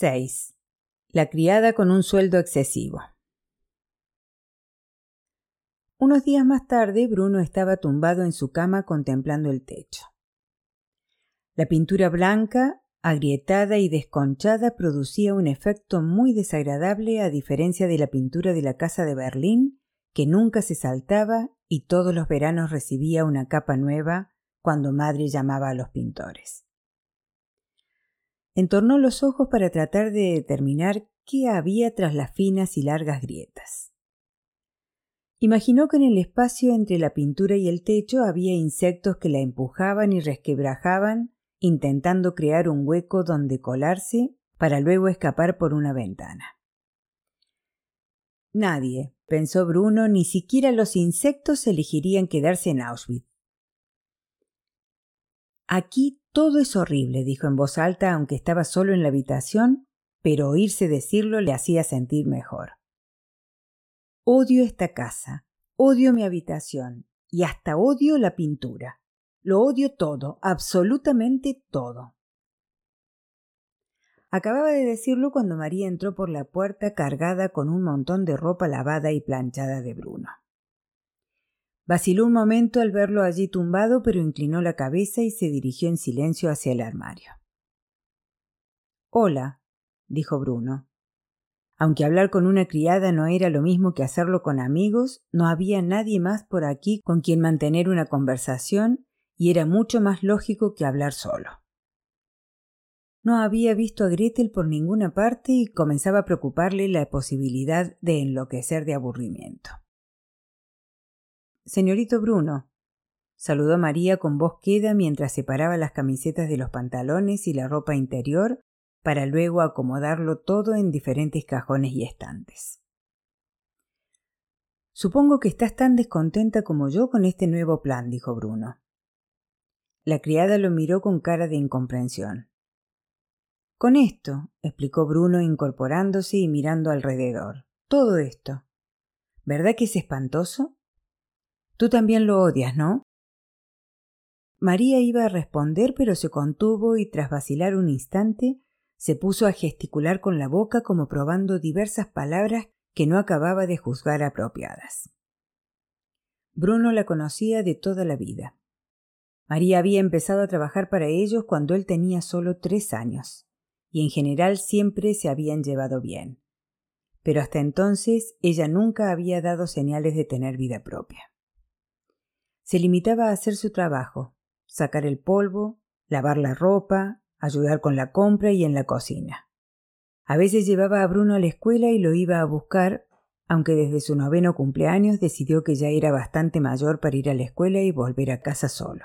6. La criada con un sueldo excesivo. Unos días más tarde, Bruno estaba tumbado en su cama contemplando el techo. La pintura blanca, agrietada y desconchada, producía un efecto muy desagradable a diferencia de la pintura de la casa de Berlín, que nunca se saltaba y todos los veranos recibía una capa nueva cuando madre llamaba a los pintores. Entornó los ojos para tratar de determinar qué había tras las finas y largas grietas. Imaginó que en el espacio entre la pintura y el techo había insectos que la empujaban y resquebrajaban, intentando crear un hueco donde colarse para luego escapar por una ventana. Nadie, pensó Bruno, ni siquiera los insectos elegirían quedarse en Auschwitz. Aquí todo es horrible, dijo en voz alta, aunque estaba solo en la habitación, pero oírse decirlo le hacía sentir mejor. Odio esta casa, odio mi habitación y hasta odio la pintura. Lo odio todo, absolutamente todo. Acababa de decirlo cuando María entró por la puerta cargada con un montón de ropa lavada y planchada de Bruno. Vaciló un momento al verlo allí tumbado, pero inclinó la cabeza y se dirigió en silencio hacia el armario. Hola, dijo Bruno. Aunque hablar con una criada no era lo mismo que hacerlo con amigos, no había nadie más por aquí con quien mantener una conversación y era mucho más lógico que hablar solo. No había visto a Gretel por ninguna parte y comenzaba a preocuparle la posibilidad de enloquecer de aburrimiento. Señorito Bruno, saludó María con voz queda mientras separaba las camisetas de los pantalones y la ropa interior para luego acomodarlo todo en diferentes cajones y estantes. Supongo que estás tan descontenta como yo con este nuevo plan, dijo Bruno. La criada lo miró con cara de incomprensión. Con esto, explicó Bruno incorporándose y mirando alrededor. Todo esto. ¿Verdad que es espantoso? Tú también lo odias, ¿no? María iba a responder, pero se contuvo y tras vacilar un instante se puso a gesticular con la boca como probando diversas palabras que no acababa de juzgar apropiadas. Bruno la conocía de toda la vida. María había empezado a trabajar para ellos cuando él tenía solo tres años, y en general siempre se habían llevado bien. Pero hasta entonces ella nunca había dado señales de tener vida propia. Se limitaba a hacer su trabajo, sacar el polvo, lavar la ropa, ayudar con la compra y en la cocina. A veces llevaba a Bruno a la escuela y lo iba a buscar, aunque desde su noveno cumpleaños decidió que ya era bastante mayor para ir a la escuela y volver a casa solo.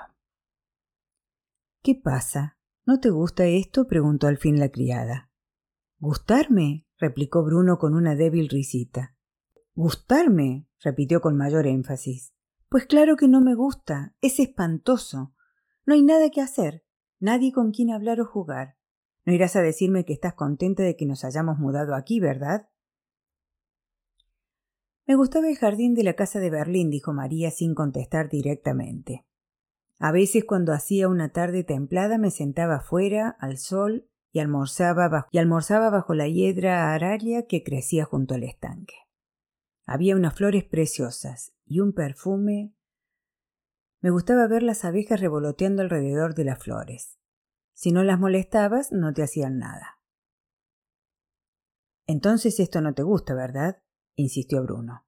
¿Qué pasa? ¿No te gusta esto? preguntó al fin la criada. ¿Gustarme? replicó Bruno con una débil risita. ¿Gustarme? repitió con mayor énfasis. Pues claro que no me gusta. Es espantoso. No hay nada que hacer nadie con quien hablar o jugar. No irás a decirme que estás contenta de que nos hayamos mudado aquí, ¿verdad? Me gustaba el jardín de la casa de Berlín, dijo María sin contestar directamente. A veces cuando hacía una tarde templada me sentaba fuera, al sol, y almorzaba, bajo, y almorzaba bajo la hiedra aralia que crecía junto al estanque. Había unas flores preciosas y un perfume me gustaba ver las abejas revoloteando alrededor de las flores. Si no las molestabas, no te hacían nada. Entonces esto no te gusta, ¿verdad? insistió Bruno.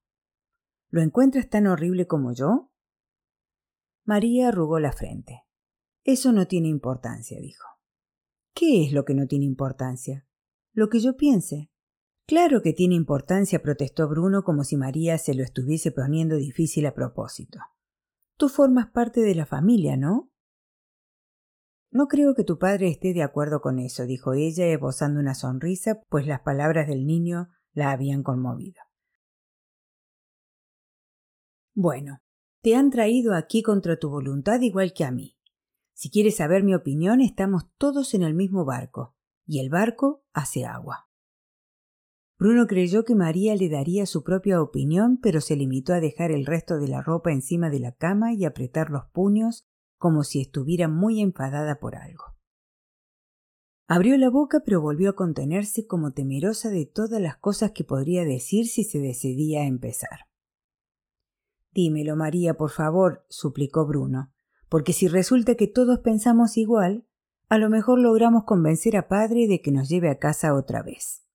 ¿Lo encuentras tan horrible como yo? María arrugó la frente. Eso no tiene importancia, dijo. ¿Qué es lo que no tiene importancia? Lo que yo piense. Claro que tiene importancia, protestó Bruno como si María se lo estuviese poniendo difícil a propósito. Tú formas parte de la familia, ¿no? No creo que tu padre esté de acuerdo con eso, dijo ella, esbozando una sonrisa, pues las palabras del niño la habían conmovido. Bueno, te han traído aquí contra tu voluntad igual que a mí. Si quieres saber mi opinión, estamos todos en el mismo barco, y el barco hace agua. Bruno creyó que María le daría su propia opinión, pero se limitó a dejar el resto de la ropa encima de la cama y apretar los puños como si estuviera muy enfadada por algo. Abrió la boca pero volvió a contenerse como temerosa de todas las cosas que podría decir si se decidía a empezar. Dímelo, María, por favor, suplicó Bruno, porque si resulta que todos pensamos igual, a lo mejor logramos convencer a padre de que nos lleve a casa otra vez.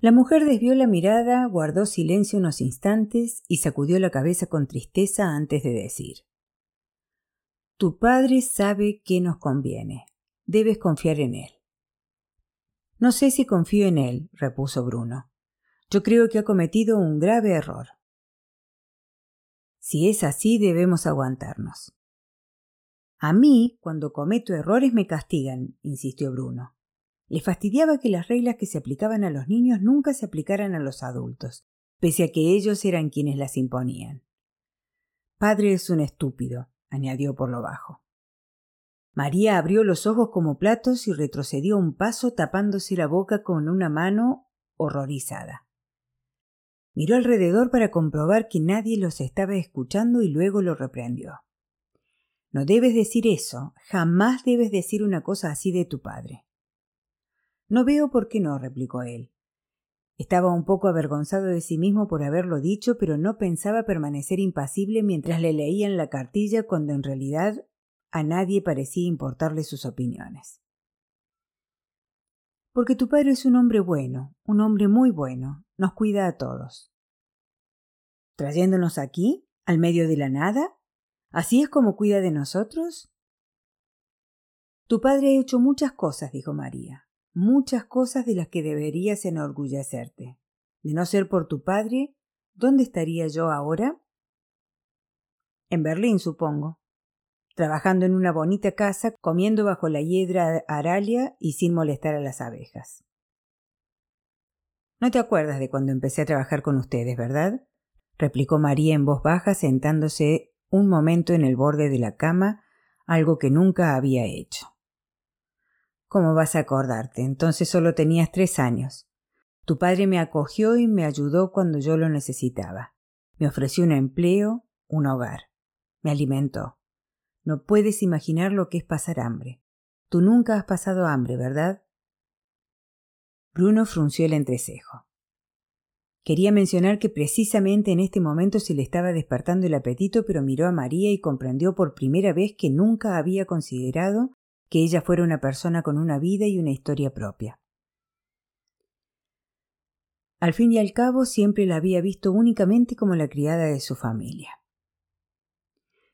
La mujer desvió la mirada, guardó silencio unos instantes y sacudió la cabeza con tristeza antes de decir Tu padre sabe qué nos conviene. Debes confiar en él. No sé si confío en él, repuso Bruno. Yo creo que ha cometido un grave error. Si es así, debemos aguantarnos. A mí, cuando cometo errores, me castigan, insistió Bruno. Le fastidiaba que las reglas que se aplicaban a los niños nunca se aplicaran a los adultos, pese a que ellos eran quienes las imponían. Padre es un estúpido, añadió por lo bajo. María abrió los ojos como platos y retrocedió un paso tapándose la boca con una mano horrorizada. Miró alrededor para comprobar que nadie los estaba escuchando y luego lo reprendió. No debes decir eso, jamás debes decir una cosa así de tu padre. No veo por qué no, replicó él. Estaba un poco avergonzado de sí mismo por haberlo dicho, pero no pensaba permanecer impasible mientras le leían la cartilla cuando en realidad a nadie parecía importarle sus opiniones. Porque tu padre es un hombre bueno, un hombre muy bueno, nos cuida a todos. ¿Trayéndonos aquí, al medio de la nada? ¿Así es como cuida de nosotros? Tu padre ha hecho muchas cosas, dijo María muchas cosas de las que deberías enorgullecerte. De no ser por tu padre, ¿dónde estaría yo ahora? En Berlín, supongo. Trabajando en una bonita casa, comiendo bajo la hiedra aralia y sin molestar a las abejas. No te acuerdas de cuando empecé a trabajar con ustedes, ¿verdad? replicó María en voz baja, sentándose un momento en el borde de la cama, algo que nunca había hecho. ¿Cómo vas a acordarte? Entonces solo tenías tres años. Tu padre me acogió y me ayudó cuando yo lo necesitaba. Me ofreció un empleo, un hogar. Me alimentó. No puedes imaginar lo que es pasar hambre. Tú nunca has pasado hambre, ¿verdad? Bruno frunció el entrecejo. Quería mencionar que precisamente en este momento se le estaba despertando el apetito, pero miró a María y comprendió por primera vez que nunca había considerado que ella fuera una persona con una vida y una historia propia. Al fin y al cabo siempre la había visto únicamente como la criada de su familia.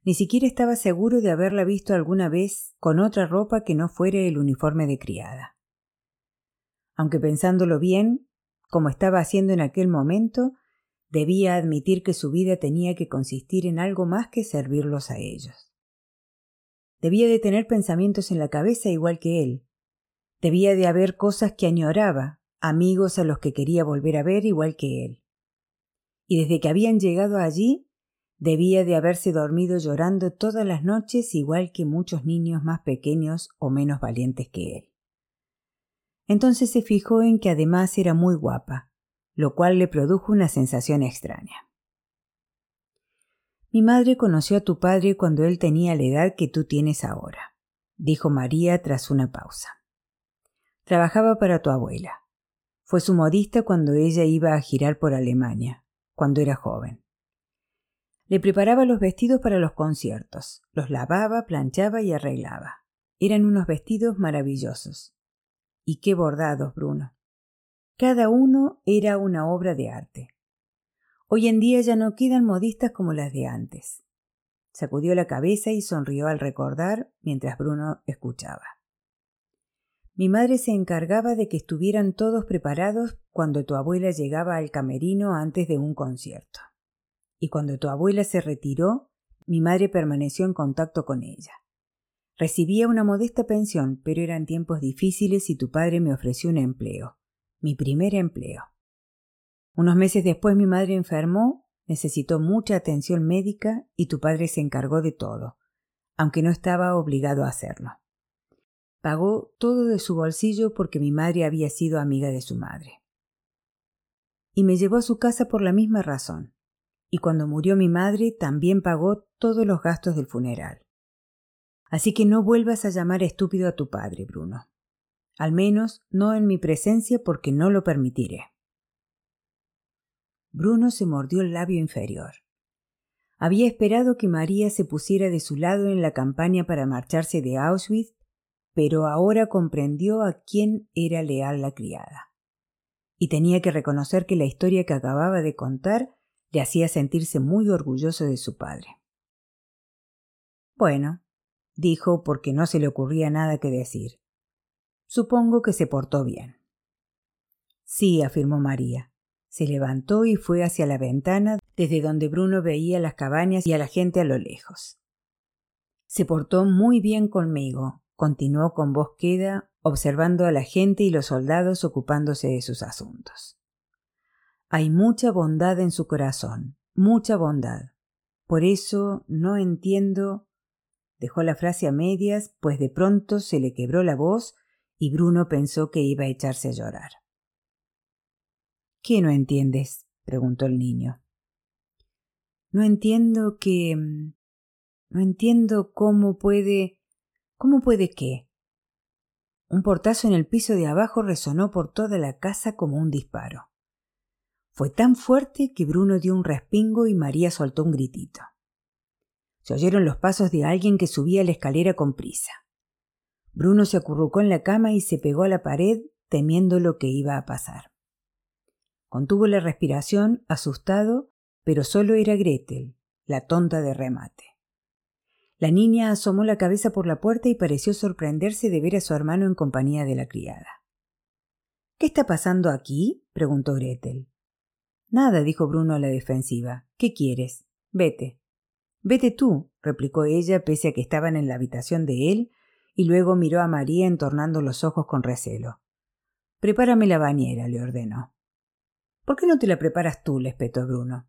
Ni siquiera estaba seguro de haberla visto alguna vez con otra ropa que no fuera el uniforme de criada. Aunque pensándolo bien, como estaba haciendo en aquel momento, debía admitir que su vida tenía que consistir en algo más que servirlos a ellos. Debía de tener pensamientos en la cabeza igual que él. Debía de haber cosas que añoraba, amigos a los que quería volver a ver igual que él. Y desde que habían llegado allí, debía de haberse dormido llorando todas las noches igual que muchos niños más pequeños o menos valientes que él. Entonces se fijó en que además era muy guapa, lo cual le produjo una sensación extraña. Mi madre conoció a tu padre cuando él tenía la edad que tú tienes ahora, dijo María tras una pausa. Trabajaba para tu abuela. Fue su modista cuando ella iba a girar por Alemania, cuando era joven. Le preparaba los vestidos para los conciertos, los lavaba, planchaba y arreglaba. Eran unos vestidos maravillosos. Y qué bordados, Bruno. Cada uno era una obra de arte. Hoy en día ya no quedan modistas como las de antes. Sacudió la cabeza y sonrió al recordar mientras Bruno escuchaba. Mi madre se encargaba de que estuvieran todos preparados cuando tu abuela llegaba al camerino antes de un concierto. Y cuando tu abuela se retiró, mi madre permaneció en contacto con ella. Recibía una modesta pensión, pero eran tiempos difíciles y tu padre me ofreció un empleo, mi primer empleo. Unos meses después mi madre enfermó, necesitó mucha atención médica y tu padre se encargó de todo, aunque no estaba obligado a hacerlo. Pagó todo de su bolsillo porque mi madre había sido amiga de su madre. Y me llevó a su casa por la misma razón. Y cuando murió mi madre también pagó todos los gastos del funeral. Así que no vuelvas a llamar estúpido a tu padre, Bruno. Al menos no en mi presencia porque no lo permitiré. Bruno se mordió el labio inferior. Había esperado que María se pusiera de su lado en la campaña para marcharse de Auschwitz, pero ahora comprendió a quién era leal la criada. Y tenía que reconocer que la historia que acababa de contar le hacía sentirse muy orgulloso de su padre. Bueno, dijo porque no se le ocurría nada que decir. Supongo que se portó bien. Sí, afirmó María. Se levantó y fue hacia la ventana desde donde Bruno veía las cabañas y a la gente a lo lejos. Se portó muy bien conmigo, continuó con voz queda, observando a la gente y los soldados ocupándose de sus asuntos. Hay mucha bondad en su corazón, mucha bondad. Por eso no entiendo. Dejó la frase a medias, pues de pronto se le quebró la voz y Bruno pensó que iba a echarse a llorar. ¿Qué no entiendes? preguntó el niño. No entiendo que. Mm, no entiendo cómo puede. ¿Cómo puede qué? Un portazo en el piso de abajo resonó por toda la casa como un disparo. Fue tan fuerte que Bruno dio un respingo y María soltó un gritito. Se oyeron los pasos de alguien que subía la escalera con prisa. Bruno se acurrucó en la cama y se pegó a la pared temiendo lo que iba a pasar. Contuvo la respiración, asustado, pero solo era Gretel, la tonta de remate. La niña asomó la cabeza por la puerta y pareció sorprenderse de ver a su hermano en compañía de la criada. ¿Qué está pasando aquí? preguntó Gretel. Nada, dijo Bruno a la defensiva. ¿Qué quieres? Vete. Vete tú, replicó ella, pese a que estaban en la habitación de él, y luego miró a María entornando los ojos con recelo. Prepárame la bañera, le ordenó. ¿Por qué no te la preparas tú? le espetó Bruno.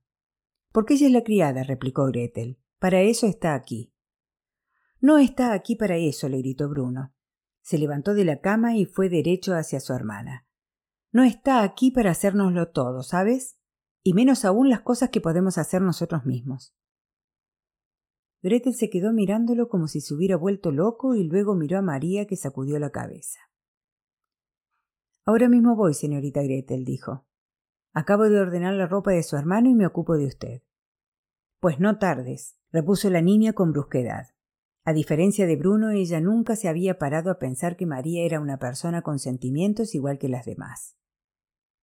Porque ella es la criada, replicó Gretel. Para eso está aquí. No está aquí para eso, le gritó Bruno. Se levantó de la cama y fue derecho hacia su hermana. No está aquí para hacérnoslo todo, ¿sabes? y menos aún las cosas que podemos hacer nosotros mismos. Gretel se quedó mirándolo como si se hubiera vuelto loco y luego miró a María que sacudió la cabeza. Ahora mismo voy, señorita Gretel, dijo. Acabo de ordenar la ropa de su hermano y me ocupo de usted. Pues no tardes, repuso la niña con brusquedad. A diferencia de Bruno, ella nunca se había parado a pensar que María era una persona con sentimientos igual que las demás.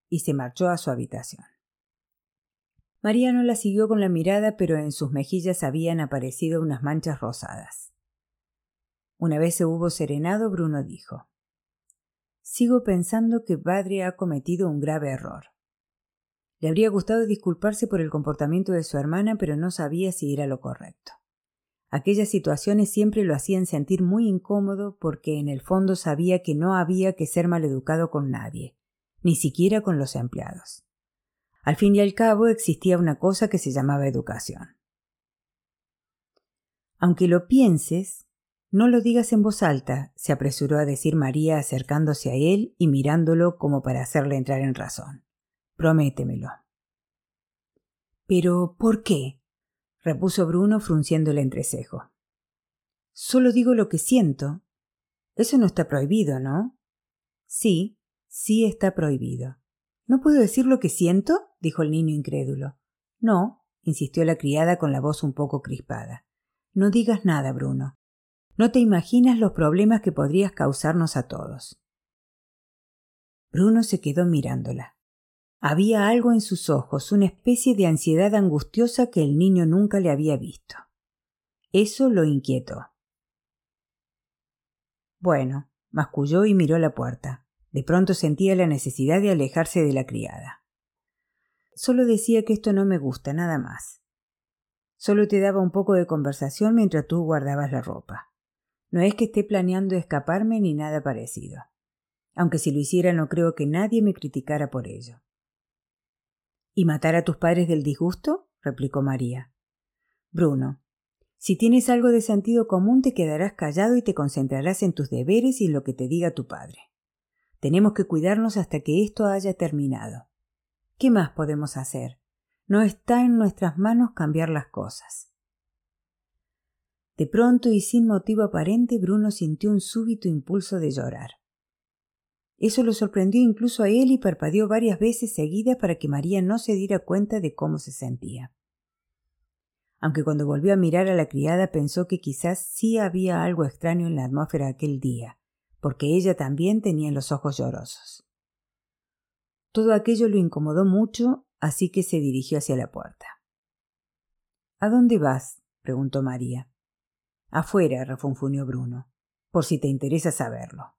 Y se marchó a su habitación. María no la siguió con la mirada, pero en sus mejillas habían aparecido unas manchas rosadas. Una vez se hubo serenado, Bruno dijo Sigo pensando que padre ha cometido un grave error. Le habría gustado disculparse por el comportamiento de su hermana, pero no sabía si era lo correcto. Aquellas situaciones siempre lo hacían sentir muy incómodo porque en el fondo sabía que no había que ser maleducado con nadie, ni siquiera con los empleados. Al fin y al cabo existía una cosa que se llamaba educación. Aunque lo pienses, no lo digas en voz alta, se apresuró a decir María acercándose a él y mirándolo como para hacerle entrar en razón. Prométemelo. Pero, ¿por qué? repuso Bruno frunciendo el entrecejo. Solo digo lo que siento. Eso no está prohibido, ¿no? Sí, sí está prohibido. ¿No puedo decir lo que siento? dijo el niño incrédulo. No, insistió la criada con la voz un poco crispada. No digas nada, Bruno. No te imaginas los problemas que podrías causarnos a todos. Bruno se quedó mirándola. Había algo en sus ojos, una especie de ansiedad angustiosa que el niño nunca le había visto. Eso lo inquietó. Bueno, masculló y miró la puerta. De pronto sentía la necesidad de alejarse de la criada. Solo decía que esto no me gusta, nada más. Solo te daba un poco de conversación mientras tú guardabas la ropa. No es que esté planeando escaparme ni nada parecido. Aunque si lo hiciera no creo que nadie me criticara por ello. ¿Y matar a tus padres del disgusto? replicó María. Bruno, si tienes algo de sentido común te quedarás callado y te concentrarás en tus deberes y en lo que te diga tu padre. Tenemos que cuidarnos hasta que esto haya terminado. ¿Qué más podemos hacer? No está en nuestras manos cambiar las cosas. De pronto y sin motivo aparente, Bruno sintió un súbito impulso de llorar. Eso lo sorprendió incluso a él y parpadeó varias veces seguidas para que María no se diera cuenta de cómo se sentía. Aunque cuando volvió a mirar a la criada pensó que quizás sí había algo extraño en la atmósfera aquel día, porque ella también tenía los ojos llorosos. Todo aquello lo incomodó mucho, así que se dirigió hacia la puerta. ¿A dónde vas? preguntó María. Afuera, refunfuñó Bruno, por si te interesa saberlo.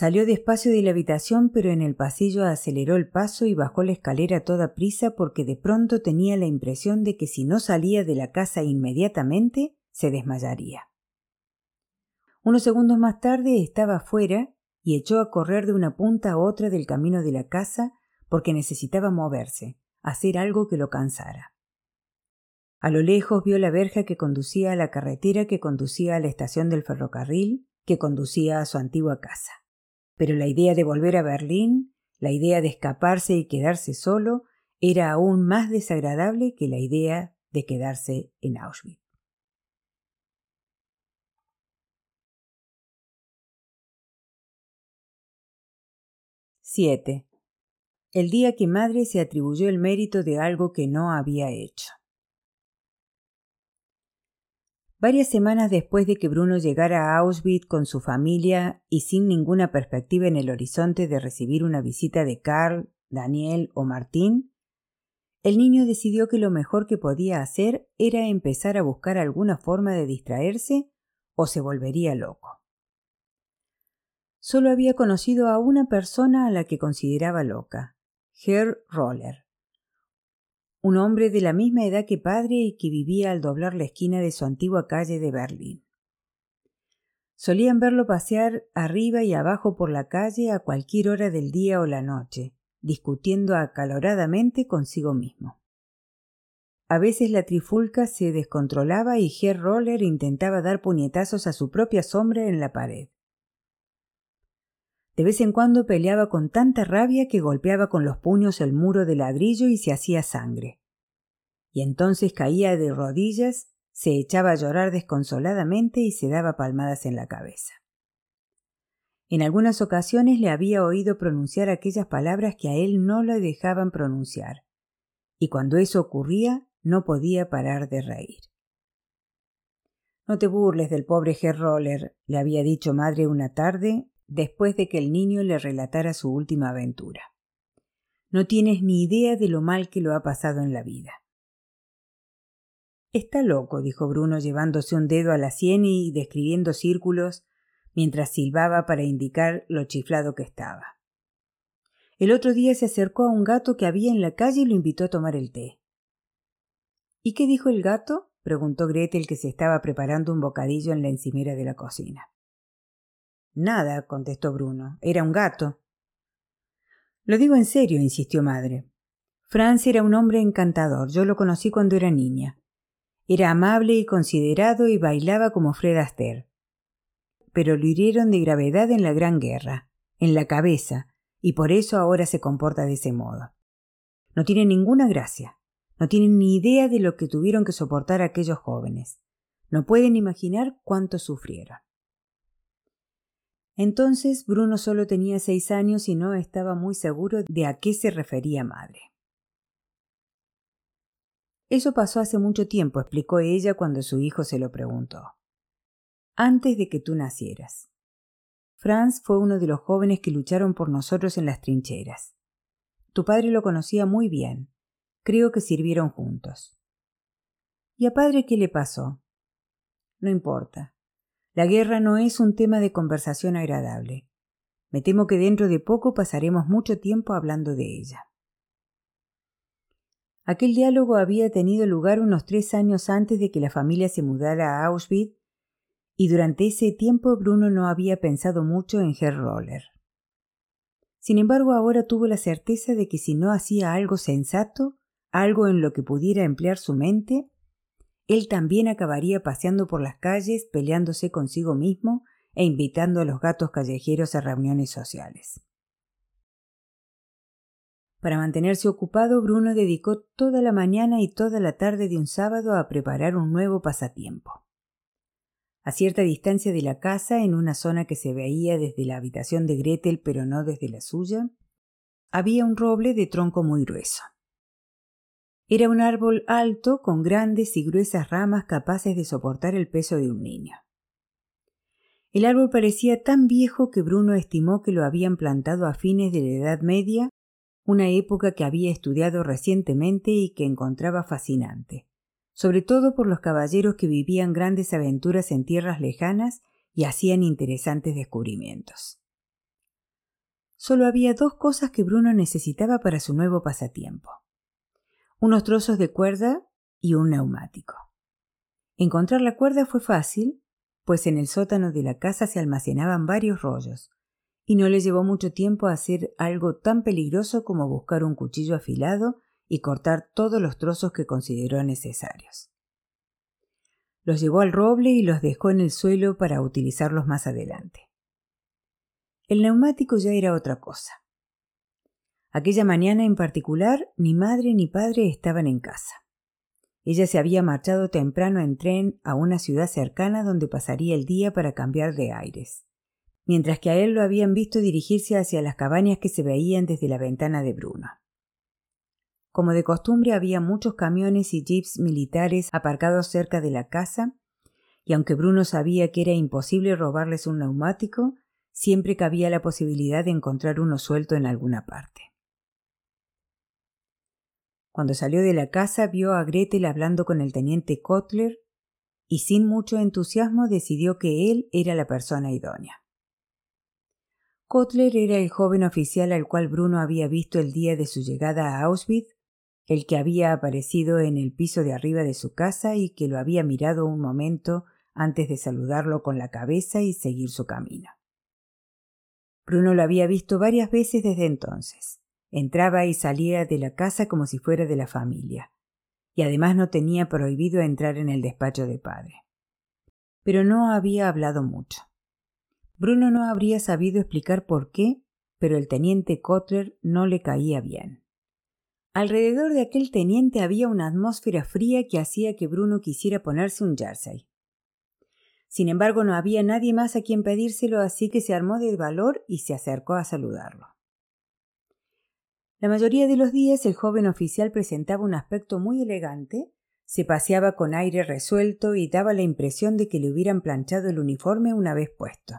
Salió despacio de la habitación, pero en el pasillo aceleró el paso y bajó la escalera a toda prisa porque de pronto tenía la impresión de que si no salía de la casa inmediatamente, se desmayaría. Unos segundos más tarde estaba afuera y echó a correr de una punta a otra del camino de la casa porque necesitaba moverse, hacer algo que lo cansara. A lo lejos vio la verja que conducía a la carretera que conducía a la estación del ferrocarril que conducía a su antigua casa. Pero la idea de volver a Berlín, la idea de escaparse y quedarse solo, era aún más desagradable que la idea de quedarse en Auschwitz. 7. El día que madre se atribuyó el mérito de algo que no había hecho. Varias semanas después de que Bruno llegara a Auschwitz con su familia y sin ninguna perspectiva en el horizonte de recibir una visita de Karl, Daniel o Martín, el niño decidió que lo mejor que podía hacer era empezar a buscar alguna forma de distraerse o se volvería loco. Solo había conocido a una persona a la que consideraba loca, Herr Roller, un hombre de la misma edad que padre y que vivía al doblar la esquina de su antigua calle de Berlín. Solían verlo pasear arriba y abajo por la calle a cualquier hora del día o la noche, discutiendo acaloradamente consigo mismo. A veces la trifulca se descontrolaba y Herr Roller intentaba dar puñetazos a su propia sombra en la pared. De vez en cuando peleaba con tanta rabia que golpeaba con los puños el muro de ladrillo y se hacía sangre. Y entonces caía de rodillas, se echaba a llorar desconsoladamente y se daba palmadas en la cabeza. En algunas ocasiones le había oído pronunciar aquellas palabras que a él no le dejaban pronunciar, y cuando eso ocurría no podía parar de reír. No te burles del pobre Roller, le había dicho madre una tarde después de que el niño le relatara su última aventura. No tienes ni idea de lo mal que lo ha pasado en la vida. Está loco, dijo Bruno llevándose un dedo a la sien y describiendo círculos mientras silbaba para indicar lo chiflado que estaba. El otro día se acercó a un gato que había en la calle y lo invitó a tomar el té. ¿Y qué dijo el gato? preguntó Gretel que se estaba preparando un bocadillo en la encimera de la cocina. Nada, contestó Bruno. Era un gato. Lo digo en serio, insistió madre. Franz era un hombre encantador. Yo lo conocí cuando era niña. Era amable y considerado y bailaba como Fred Astaire. Pero lo hirieron de gravedad en la Gran Guerra, en la cabeza, y por eso ahora se comporta de ese modo. No tiene ninguna gracia. No tienen ni idea de lo que tuvieron que soportar aquellos jóvenes. No pueden imaginar cuánto sufrieron. Entonces Bruno solo tenía seis años y no estaba muy seguro de a qué se refería madre. Eso pasó hace mucho tiempo, explicó ella cuando su hijo se lo preguntó. Antes de que tú nacieras. Franz fue uno de los jóvenes que lucharon por nosotros en las trincheras. Tu padre lo conocía muy bien. Creo que sirvieron juntos. ¿Y a padre qué le pasó? No importa. La guerra no es un tema de conversación agradable. Me temo que dentro de poco pasaremos mucho tiempo hablando de ella. Aquel diálogo había tenido lugar unos tres años antes de que la familia se mudara a Auschwitz, y durante ese tiempo Bruno no había pensado mucho en Herr Roller. Sin embargo, ahora tuvo la certeza de que si no hacía algo sensato, algo en lo que pudiera emplear su mente, él también acabaría paseando por las calles, peleándose consigo mismo e invitando a los gatos callejeros a reuniones sociales. Para mantenerse ocupado, Bruno dedicó toda la mañana y toda la tarde de un sábado a preparar un nuevo pasatiempo. A cierta distancia de la casa, en una zona que se veía desde la habitación de Gretel pero no desde la suya, había un roble de tronco muy grueso. Era un árbol alto con grandes y gruesas ramas capaces de soportar el peso de un niño. El árbol parecía tan viejo que Bruno estimó que lo habían plantado a fines de la Edad Media una época que había estudiado recientemente y que encontraba fascinante, sobre todo por los caballeros que vivían grandes aventuras en tierras lejanas y hacían interesantes descubrimientos. Solo había dos cosas que Bruno necesitaba para su nuevo pasatiempo. Unos trozos de cuerda y un neumático. Encontrar la cuerda fue fácil, pues en el sótano de la casa se almacenaban varios rollos, y no le llevó mucho tiempo hacer algo tan peligroso como buscar un cuchillo afilado y cortar todos los trozos que consideró necesarios. Los llevó al roble y los dejó en el suelo para utilizarlos más adelante. El neumático ya era otra cosa. Aquella mañana en particular, ni madre ni padre estaban en casa. Ella se había marchado temprano en tren a una ciudad cercana donde pasaría el día para cambiar de aires mientras que a él lo habían visto dirigirse hacia las cabañas que se veían desde la ventana de Bruno. Como de costumbre había muchos camiones y jeeps militares aparcados cerca de la casa, y aunque Bruno sabía que era imposible robarles un neumático, siempre cabía la posibilidad de encontrar uno suelto en alguna parte. Cuando salió de la casa vio a Gretel hablando con el teniente Kotler y sin mucho entusiasmo decidió que él era la persona idónea. Kotler era el joven oficial al cual Bruno había visto el día de su llegada a Auschwitz, el que había aparecido en el piso de arriba de su casa y que lo había mirado un momento antes de saludarlo con la cabeza y seguir su camino. Bruno lo había visto varias veces desde entonces. Entraba y salía de la casa como si fuera de la familia, y además no tenía prohibido entrar en el despacho de padre. Pero no había hablado mucho. Bruno no habría sabido explicar por qué, pero el teniente Kotler no le caía bien. Alrededor de aquel teniente había una atmósfera fría que hacía que Bruno quisiera ponerse un jersey. Sin embargo, no había nadie más a quien pedírselo, así que se armó de valor y se acercó a saludarlo. La mayoría de los días el joven oficial presentaba un aspecto muy elegante, se paseaba con aire resuelto y daba la impresión de que le hubieran planchado el uniforme una vez puesto.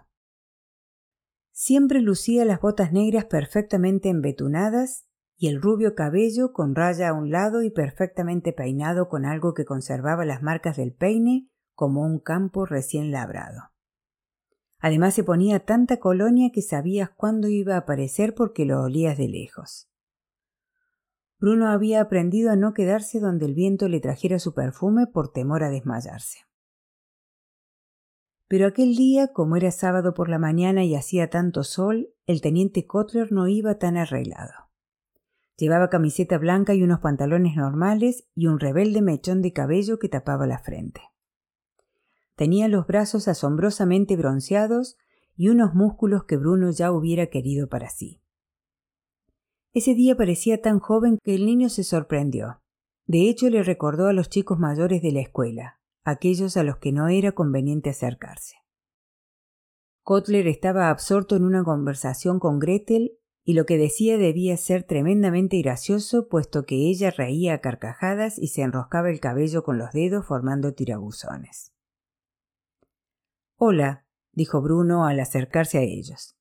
Siempre lucía las botas negras perfectamente embetunadas y el rubio cabello con raya a un lado y perfectamente peinado con algo que conservaba las marcas del peine como un campo recién labrado. Además se ponía tanta colonia que sabías cuándo iba a aparecer porque lo olías de lejos. Bruno había aprendido a no quedarse donde el viento le trajera su perfume por temor a desmayarse. Pero aquel día, como era sábado por la mañana y hacía tanto sol, el teniente Kotler no iba tan arreglado. Llevaba camiseta blanca y unos pantalones normales y un rebelde mechón de cabello que tapaba la frente. Tenía los brazos asombrosamente bronceados y unos músculos que Bruno ya hubiera querido para sí. Ese día parecía tan joven que el niño se sorprendió. De hecho, le recordó a los chicos mayores de la escuela, aquellos a los que no era conveniente acercarse. Kotler estaba absorto en una conversación con Gretel y lo que decía debía ser tremendamente gracioso, puesto que ella reía a carcajadas y se enroscaba el cabello con los dedos formando tirabuzones. Hola, dijo Bruno al acercarse a ellos.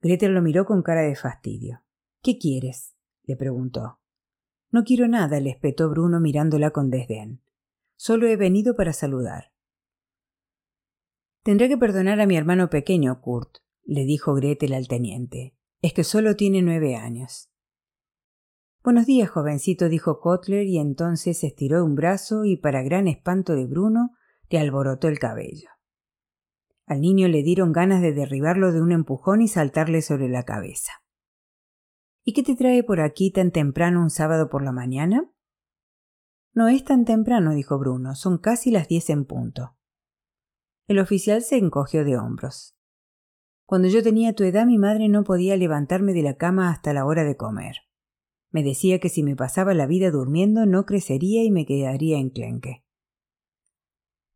Gretel lo miró con cara de fastidio. ¿Qué quieres? le preguntó. No quiero nada, le espetó Bruno mirándola con desdén. Solo he venido para saludar. Tendré que perdonar a mi hermano pequeño, Kurt, le dijo Gretel al teniente. Es que solo tiene nueve años. Buenos días, jovencito, dijo Kotler, y entonces estiró un brazo y, para gran espanto de Bruno, le alborotó el cabello. Al niño le dieron ganas de derribarlo de un empujón y saltarle sobre la cabeza. ¿Y qué te trae por aquí tan temprano un sábado por la mañana? No es tan temprano, dijo Bruno, son casi las diez en punto. El oficial se encogió de hombros. Cuando yo tenía tu edad mi madre no podía levantarme de la cama hasta la hora de comer. Me decía que si me pasaba la vida durmiendo no crecería y me quedaría enclenque.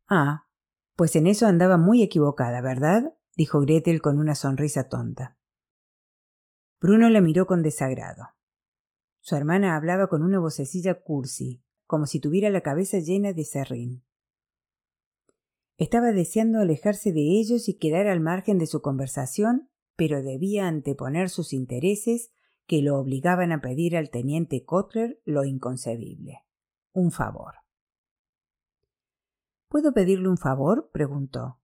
Ah, pues en eso andaba muy equivocada, ¿verdad? dijo Gretel con una sonrisa tonta. Bruno la miró con desagrado. Su hermana hablaba con una vocecilla cursi, como si tuviera la cabeza llena de serrín. Estaba deseando alejarse de ellos y quedar al margen de su conversación, pero debía anteponer sus intereses que lo obligaban a pedir al teniente Kotler lo inconcebible. Un favor. ¿Puedo pedirle un favor? preguntó.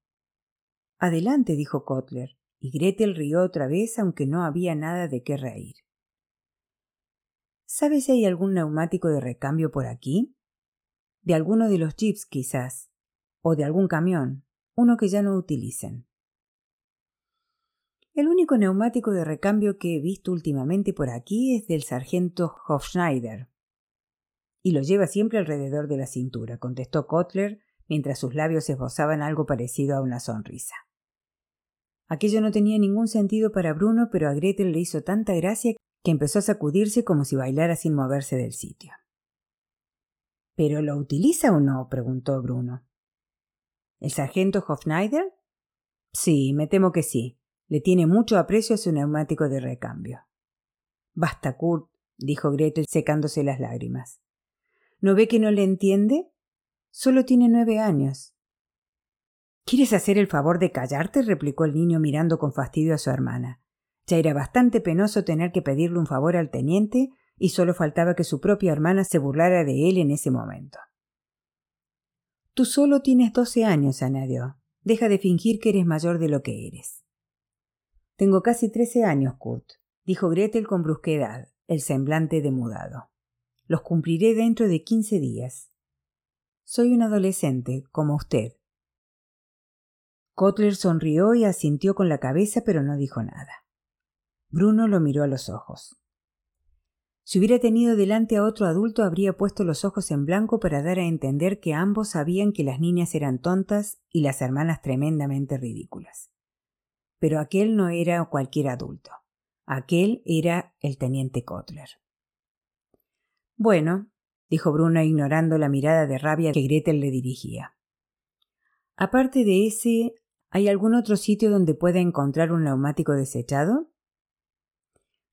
Adelante, dijo Kotler, y Gretel rió otra vez, aunque no había nada de qué reír. ¿Sabes si hay algún neumático de recambio por aquí? De alguno de los jeeps, quizás, o de algún camión, uno que ya no utilicen. El único neumático de recambio que he visto últimamente por aquí es del sargento Hofschneider. Y lo lleva siempre alrededor de la cintura, contestó Kotler mientras sus labios esbozaban algo parecido a una sonrisa. Aquello no tenía ningún sentido para Bruno, pero a Gretel le hizo tanta gracia que empezó a sacudirse como si bailara sin moverse del sitio. ¿Pero lo utiliza o no? preguntó Bruno. ¿El sargento Hofschneider? Sí, me temo que sí. Le tiene mucho aprecio a su neumático de recambio. Basta, Kurt, dijo Gretel secándose las lágrimas. ¿No ve que no le entiende? Solo tiene nueve años. ¿Quieres hacer el favor de callarte? replicó el niño mirando con fastidio a su hermana. Ya era bastante penoso tener que pedirle un favor al teniente y solo faltaba que su propia hermana se burlara de él en ese momento. Tú solo tienes doce años, añadió. Deja de fingir que eres mayor de lo que eres. Tengo casi trece años, Kurt, dijo Gretel con brusquedad, el semblante demudado. Los cumpliré dentro de quince días. Soy un adolescente, como usted. Kotler sonrió y asintió con la cabeza, pero no dijo nada. Bruno lo miró a los ojos. Si hubiera tenido delante a otro adulto, habría puesto los ojos en blanco para dar a entender que ambos sabían que las niñas eran tontas y las hermanas tremendamente ridículas. Pero aquel no era cualquier adulto. Aquel era el teniente Kotler. Bueno, dijo Bruno ignorando la mirada de rabia que Gretel le dirigía. Aparte de ese, ¿hay algún otro sitio donde pueda encontrar un neumático desechado?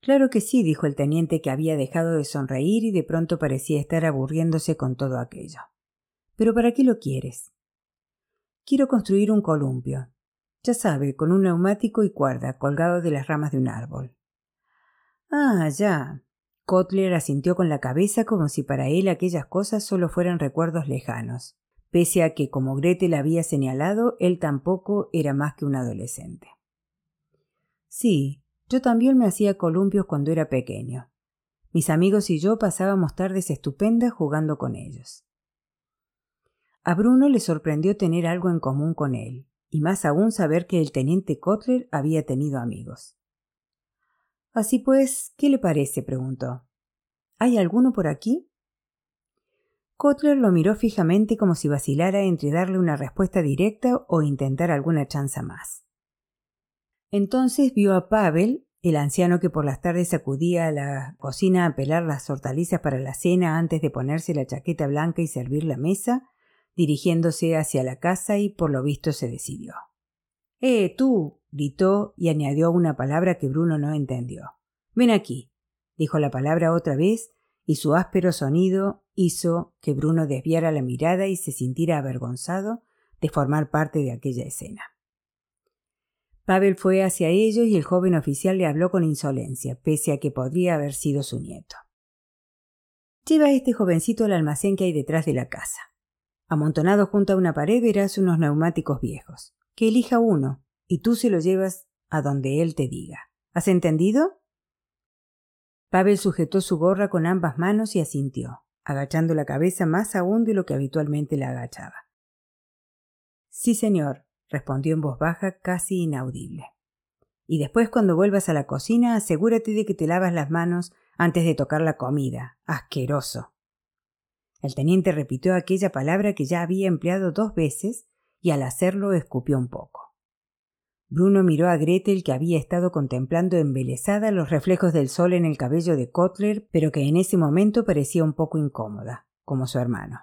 Claro que sí, dijo el teniente que había dejado de sonreír y de pronto parecía estar aburriéndose con todo aquello. ¿Pero para qué lo quieres? Quiero construir un columpio. Ya sabe, con un neumático y cuerda colgado de las ramas de un árbol. Ah, ya. Kotler asintió con la cabeza como si para él aquellas cosas solo fueran recuerdos lejanos, pese a que, como Gretel había señalado, él tampoco era más que un adolescente. Sí, yo también me hacía columpios cuando era pequeño. Mis amigos y yo pasábamos tardes estupendas jugando con ellos. A Bruno le sorprendió tener algo en común con él, y más aún saber que el teniente Kotler había tenido amigos. Así pues, ¿qué le parece? preguntó. ¿Hay alguno por aquí? Kotler lo miró fijamente como si vacilara entre darle una respuesta directa o intentar alguna chanza más. Entonces vio a Pavel, el anciano que por las tardes acudía a la cocina a pelar las hortalizas para la cena antes de ponerse la chaqueta blanca y servir la mesa, dirigiéndose hacia la casa y por lo visto se decidió. ¡Eh, tú! gritó y añadió una palabra que Bruno no entendió. Ven aquí, dijo la palabra otra vez, y su áspero sonido hizo que Bruno desviara la mirada y se sintiera avergonzado de formar parte de aquella escena. Pavel fue hacia ellos y el joven oficial le habló con insolencia, pese a que podría haber sido su nieto. Lleva a este jovencito al almacén que hay detrás de la casa. Amontonado junto a una pared verás unos neumáticos viejos. Que elija uno, y tú se lo llevas a donde él te diga. ¿Has entendido? Pavel sujetó su gorra con ambas manos y asintió, agachando la cabeza más aún de lo que habitualmente la agachaba. Sí, señor, respondió en voz baja casi inaudible. Y después cuando vuelvas a la cocina asegúrate de que te lavas las manos antes de tocar la comida. Asqueroso. El teniente repitió aquella palabra que ya había empleado dos veces y al hacerlo escupió un poco. Bruno miró a Gretel que había estado contemplando embelesada los reflejos del sol en el cabello de Kotler, pero que en ese momento parecía un poco incómoda, como su hermano.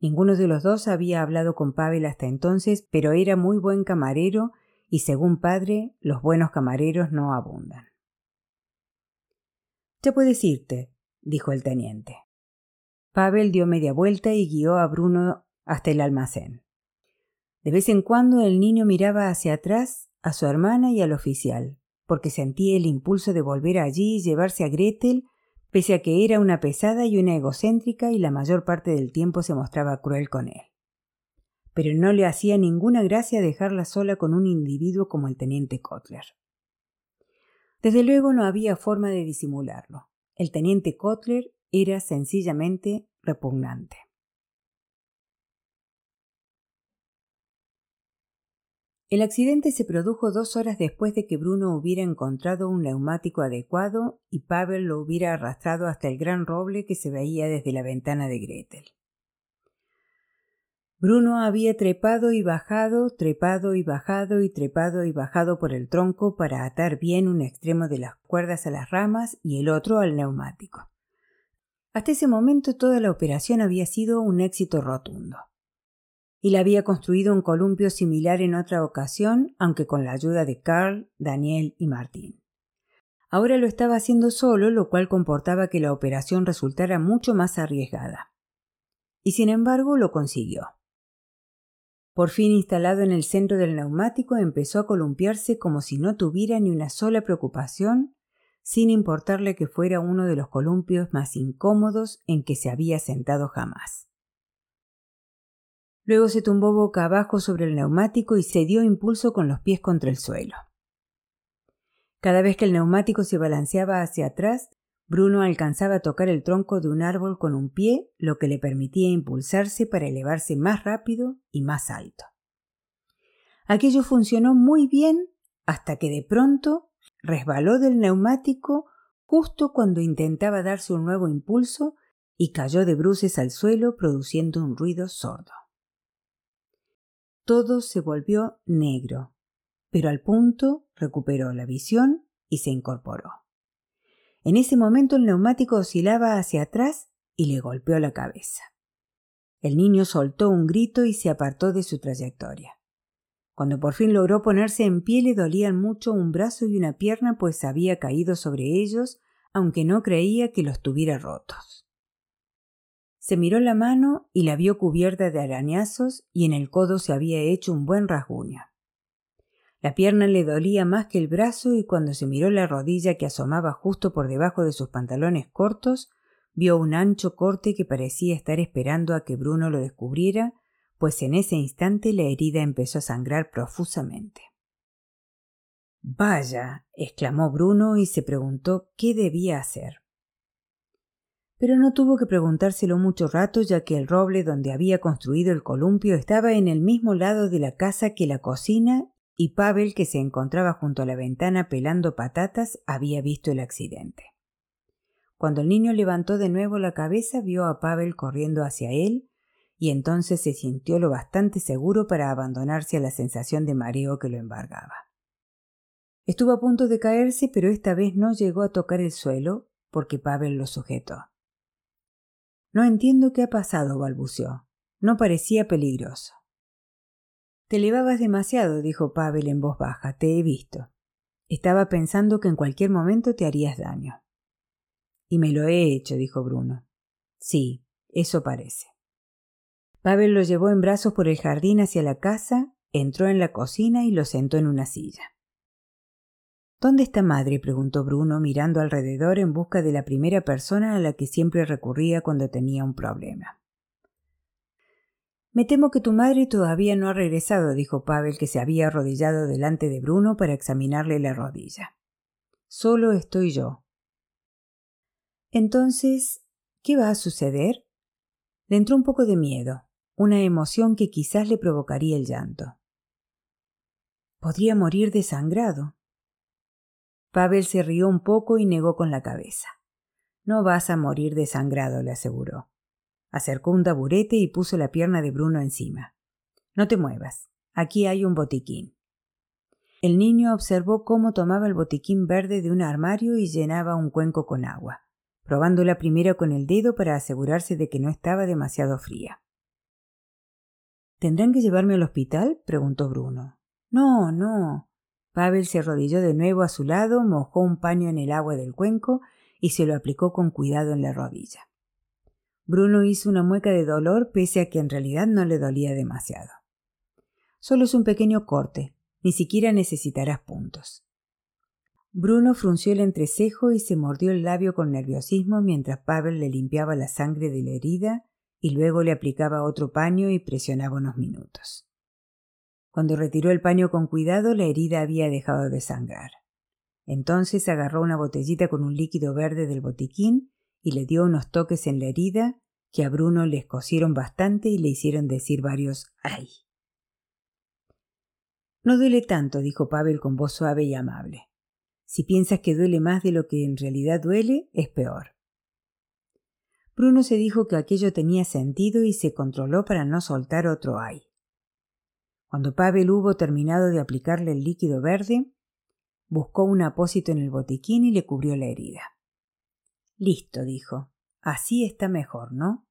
Ninguno de los dos había hablado con Pavel hasta entonces, pero era muy buen camarero y según padre, los buenos camareros no abundan. Ya puedes irte, dijo el teniente. Pavel dio media vuelta y guió a Bruno hasta el almacén. De vez en cuando el niño miraba hacia atrás a su hermana y al oficial, porque sentía el impulso de volver allí y llevarse a Gretel, pese a que era una pesada y una egocéntrica y la mayor parte del tiempo se mostraba cruel con él. Pero no le hacía ninguna gracia dejarla sola con un individuo como el teniente Kotler. Desde luego no había forma de disimularlo. El teniente Kotler era sencillamente repugnante. El accidente se produjo dos horas después de que Bruno hubiera encontrado un neumático adecuado y Pavel lo hubiera arrastrado hasta el gran roble que se veía desde la ventana de Gretel. Bruno había trepado y bajado, trepado y bajado y trepado y bajado por el tronco para atar bien un extremo de las cuerdas a las ramas y el otro al neumático. Hasta ese momento toda la operación había sido un éxito rotundo y la había construido un columpio similar en otra ocasión, aunque con la ayuda de Carl, Daniel y Martín. Ahora lo estaba haciendo solo, lo cual comportaba que la operación resultara mucho más arriesgada. Y sin embargo lo consiguió. Por fin instalado en el centro del neumático, empezó a columpiarse como si no tuviera ni una sola preocupación, sin importarle que fuera uno de los columpios más incómodos en que se había sentado jamás. Luego se tumbó boca abajo sobre el neumático y se dio impulso con los pies contra el suelo. Cada vez que el neumático se balanceaba hacia atrás, Bruno alcanzaba a tocar el tronco de un árbol con un pie, lo que le permitía impulsarse para elevarse más rápido y más alto. Aquello funcionó muy bien hasta que de pronto resbaló del neumático justo cuando intentaba darse un nuevo impulso y cayó de bruces al suelo produciendo un ruido sordo. Todo se volvió negro, pero al punto recuperó la visión y se incorporó. En ese momento el neumático oscilaba hacia atrás y le golpeó la cabeza. El niño soltó un grito y se apartó de su trayectoria. Cuando por fin logró ponerse en pie le dolían mucho un brazo y una pierna pues había caído sobre ellos, aunque no creía que los tuviera rotos. Se miró la mano y la vio cubierta de arañazos y en el codo se había hecho un buen rasguño. La pierna le dolía más que el brazo y cuando se miró la rodilla que asomaba justo por debajo de sus pantalones cortos, vio un ancho corte que parecía estar esperando a que Bruno lo descubriera, pues en ese instante la herida empezó a sangrar profusamente. Vaya, exclamó Bruno y se preguntó qué debía hacer pero no tuvo que preguntárselo mucho rato ya que el roble donde había construido el columpio estaba en el mismo lado de la casa que la cocina y Pavel, que se encontraba junto a la ventana pelando patatas, había visto el accidente. Cuando el niño levantó de nuevo la cabeza vio a Pavel corriendo hacia él y entonces se sintió lo bastante seguro para abandonarse a la sensación de mareo que lo embargaba. Estuvo a punto de caerse, pero esta vez no llegó a tocar el suelo porque Pavel lo sujetó. No entiendo qué ha pasado, balbuceó. No parecía peligroso. Te elevabas demasiado, dijo Pavel en voz baja. Te he visto. Estaba pensando que en cualquier momento te harías daño. Y me lo he hecho, dijo Bruno. Sí, eso parece. Pavel lo llevó en brazos por el jardín hacia la casa, entró en la cocina y lo sentó en una silla. ¿Dónde está madre? preguntó Bruno mirando alrededor en busca de la primera persona a la que siempre recurría cuando tenía un problema. Me temo que tu madre todavía no ha regresado, dijo Pavel, que se había arrodillado delante de Bruno para examinarle la rodilla. Solo estoy yo. Entonces, ¿qué va a suceder? Le entró un poco de miedo, una emoción que quizás le provocaría el llanto. Podría morir desangrado. Pavel se rió un poco y negó con la cabeza. No vas a morir desangrado, le aseguró. Acercó un taburete y puso la pierna de Bruno encima. No te muevas. Aquí hay un botiquín. El niño observó cómo tomaba el botiquín verde de un armario y llenaba un cuenco con agua, probándola primero con el dedo para asegurarse de que no estaba demasiado fría. ¿Tendrán que llevarme al hospital? preguntó Bruno. No, no. Pavel se arrodilló de nuevo a su lado, mojó un paño en el agua del cuenco y se lo aplicó con cuidado en la rodilla. Bruno hizo una mueca de dolor pese a que en realidad no le dolía demasiado. Solo es un pequeño corte, ni siquiera necesitarás puntos. Bruno frunció el entrecejo y se mordió el labio con nerviosismo mientras Pavel le limpiaba la sangre de la herida y luego le aplicaba otro paño y presionaba unos minutos. Cuando retiró el paño con cuidado, la herida había dejado de sangrar. Entonces agarró una botellita con un líquido verde del botiquín y le dio unos toques en la herida que a Bruno le escocieron bastante y le hicieron decir varios ¡ay! No duele tanto, dijo Pavel con voz suave y amable. Si piensas que duele más de lo que en realidad duele, es peor. Bruno se dijo que aquello tenía sentido y se controló para no soltar otro ay. Cuando Pavel hubo terminado de aplicarle el líquido verde, buscó un apósito en el botiquín y le cubrió la herida. Listo, dijo. Así está mejor, ¿no?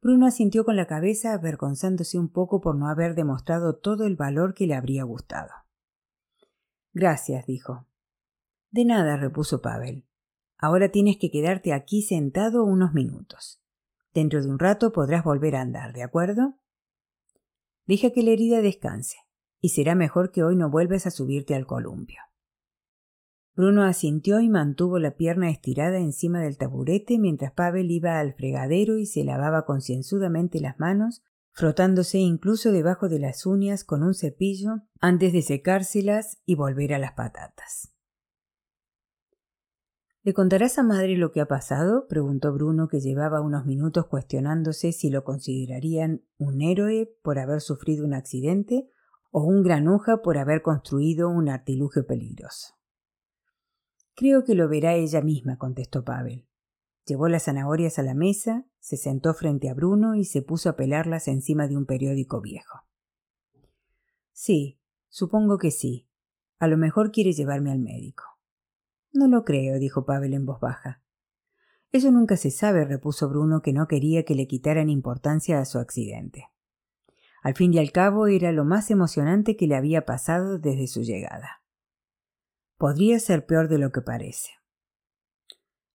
Bruno asintió con la cabeza, avergonzándose un poco por no haber demostrado todo el valor que le habría gustado. Gracias, dijo. De nada, repuso Pavel. Ahora tienes que quedarte aquí sentado unos minutos. Dentro de un rato podrás volver a andar, ¿de acuerdo? Deja que la herida descanse, y será mejor que hoy no vuelvas a subirte al columpio. Bruno asintió y mantuvo la pierna estirada encima del taburete mientras Pavel iba al fregadero y se lavaba concienzudamente las manos, frotándose incluso debajo de las uñas con un cepillo antes de secárselas y volver a las patatas. ¿Le contarás a madre lo que ha pasado? preguntó Bruno, que llevaba unos minutos cuestionándose si lo considerarían un héroe por haber sufrido un accidente o un granuja por haber construido un artilugio peligroso. Creo que lo verá ella misma, contestó Pavel. Llevó las zanahorias a la mesa, se sentó frente a Bruno y se puso a pelarlas encima de un periódico viejo. Sí, supongo que sí. A lo mejor quiere llevarme al médico. No lo creo, dijo Pavel en voz baja. Eso nunca se sabe, repuso Bruno, que no quería que le quitaran importancia a su accidente. Al fin y al cabo era lo más emocionante que le había pasado desde su llegada. Podría ser peor de lo que parece.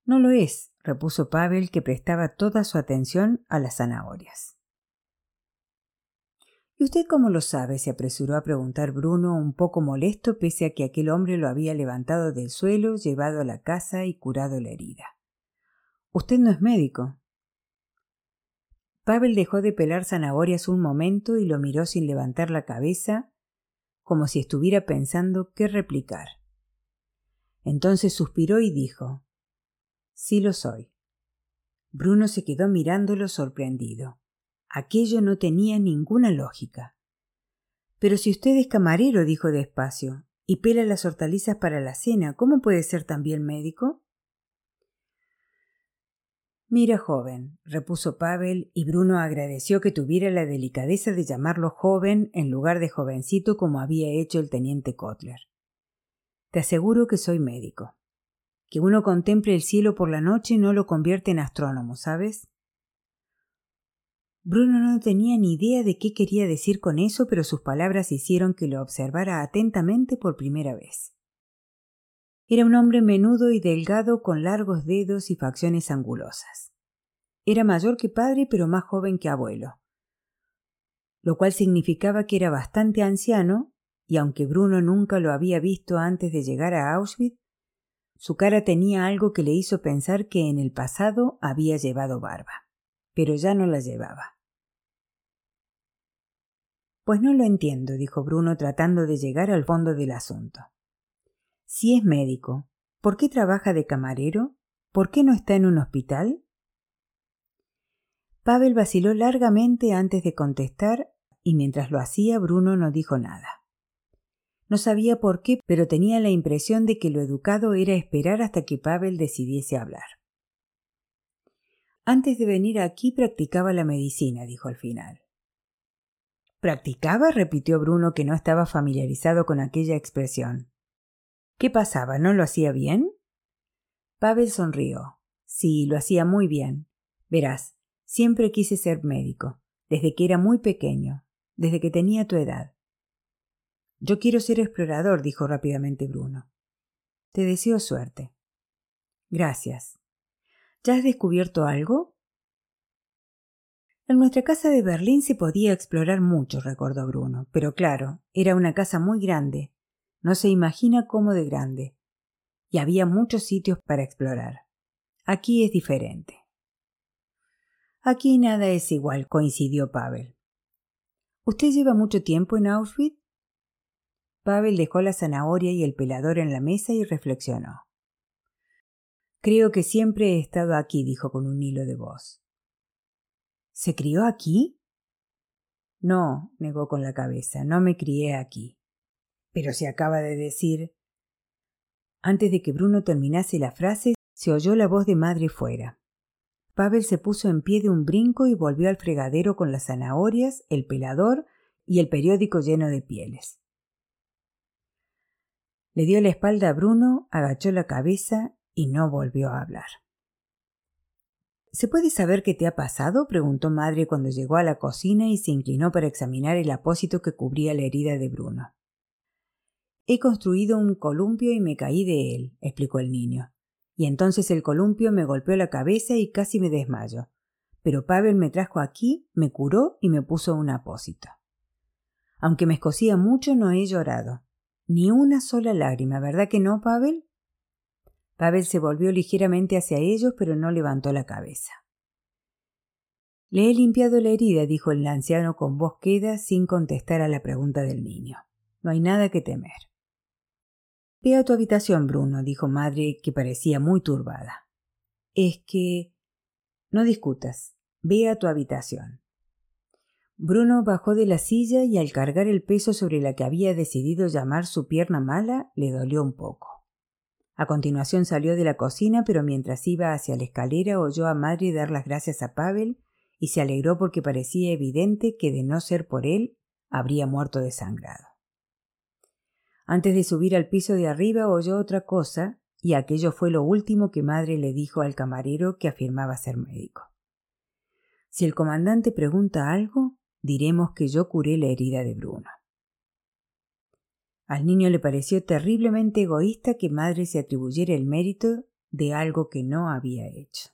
No lo es, repuso Pavel, que prestaba toda su atención a las zanahorias. ¿Y usted cómo lo sabe? se apresuró a preguntar Bruno, un poco molesto, pese a que aquel hombre lo había levantado del suelo, llevado a la casa y curado la herida. Usted no es médico. Pavel dejó de pelar zanahorias un momento y lo miró sin levantar la cabeza, como si estuviera pensando qué replicar. Entonces suspiró y dijo Sí lo soy. Bruno se quedó mirándolo sorprendido. Aquello no tenía ninguna lógica. Pero si usted es camarero, dijo despacio, y pela las hortalizas para la cena, ¿cómo puede ser también médico? Mira, joven, repuso Pavel, y Bruno agradeció que tuviera la delicadeza de llamarlo joven en lugar de jovencito como había hecho el teniente Kotler. Te aseguro que soy médico. Que uno contemple el cielo por la noche no lo convierte en astrónomo, ¿sabes? Bruno no tenía ni idea de qué quería decir con eso, pero sus palabras hicieron que lo observara atentamente por primera vez. Era un hombre menudo y delgado con largos dedos y facciones angulosas. Era mayor que padre, pero más joven que abuelo, lo cual significaba que era bastante anciano y aunque Bruno nunca lo había visto antes de llegar a Auschwitz, su cara tenía algo que le hizo pensar que en el pasado había llevado barba, pero ya no la llevaba. Pues no lo entiendo, dijo Bruno tratando de llegar al fondo del asunto. Si es médico, ¿por qué trabaja de camarero? ¿Por qué no está en un hospital? Pavel vaciló largamente antes de contestar y mientras lo hacía Bruno no dijo nada. No sabía por qué, pero tenía la impresión de que lo educado era esperar hasta que Pavel decidiese hablar. Antes de venir aquí practicaba la medicina, dijo al final. ¿Practicaba? repitió Bruno, que no estaba familiarizado con aquella expresión. ¿Qué pasaba? ¿No lo hacía bien? Pavel sonrió. Sí, lo hacía muy bien. Verás, siempre quise ser médico, desde que era muy pequeño, desde que tenía tu edad. Yo quiero ser explorador, dijo rápidamente Bruno. Te deseo suerte. Gracias. ¿Ya has descubierto algo? En nuestra casa de Berlín se podía explorar mucho, recordó Bruno, pero claro, era una casa muy grande. No se imagina cómo de grande. Y había muchos sitios para explorar. Aquí es diferente. Aquí nada es igual, coincidió Pavel. ¿Usted lleva mucho tiempo en Auschwitz? Pavel dejó la zanahoria y el pelador en la mesa y reflexionó. Creo que siempre he estado aquí, dijo con un hilo de voz. ¿Se crió aquí? No, negó con la cabeza, no me crié aquí. Pero se acaba de decir. Antes de que Bruno terminase la frase, se oyó la voz de madre fuera. Pavel se puso en pie de un brinco y volvió al fregadero con las zanahorias, el pelador y el periódico lleno de pieles. Le dio la espalda a Bruno, agachó la cabeza y no volvió a hablar. ¿Se puede saber qué te ha pasado? preguntó madre cuando llegó a la cocina y se inclinó para examinar el apósito que cubría la herida de Bruno. He construido un columpio y me caí de él, explicó el niño. Y entonces el columpio me golpeó la cabeza y casi me desmayo. Pero Pavel me trajo aquí, me curó y me puso un apósito. Aunque me escocía mucho, no he llorado. Ni una sola lágrima, ¿verdad que no, Pavel? Pavel se volvió ligeramente hacia ellos, pero no levantó la cabeza. Le he limpiado la herida, dijo el anciano con voz queda, sin contestar a la pregunta del niño. No hay nada que temer. Ve a tu habitación, Bruno, dijo madre, que parecía muy turbada. Es que. No discutas. Ve a tu habitación. Bruno bajó de la silla y al cargar el peso sobre la que había decidido llamar su pierna mala, le dolió un poco. A continuación salió de la cocina, pero mientras iba hacia la escalera oyó a madre dar las gracias a Pavel y se alegró porque parecía evidente que de no ser por él habría muerto desangrado. Antes de subir al piso de arriba oyó otra cosa, y aquello fue lo último que madre le dijo al camarero que afirmaba ser médico. Si el comandante pregunta algo, diremos que yo curé la herida de Bruno. Al niño le pareció terriblemente egoísta que madre se atribuyera el mérito de algo que no había hecho.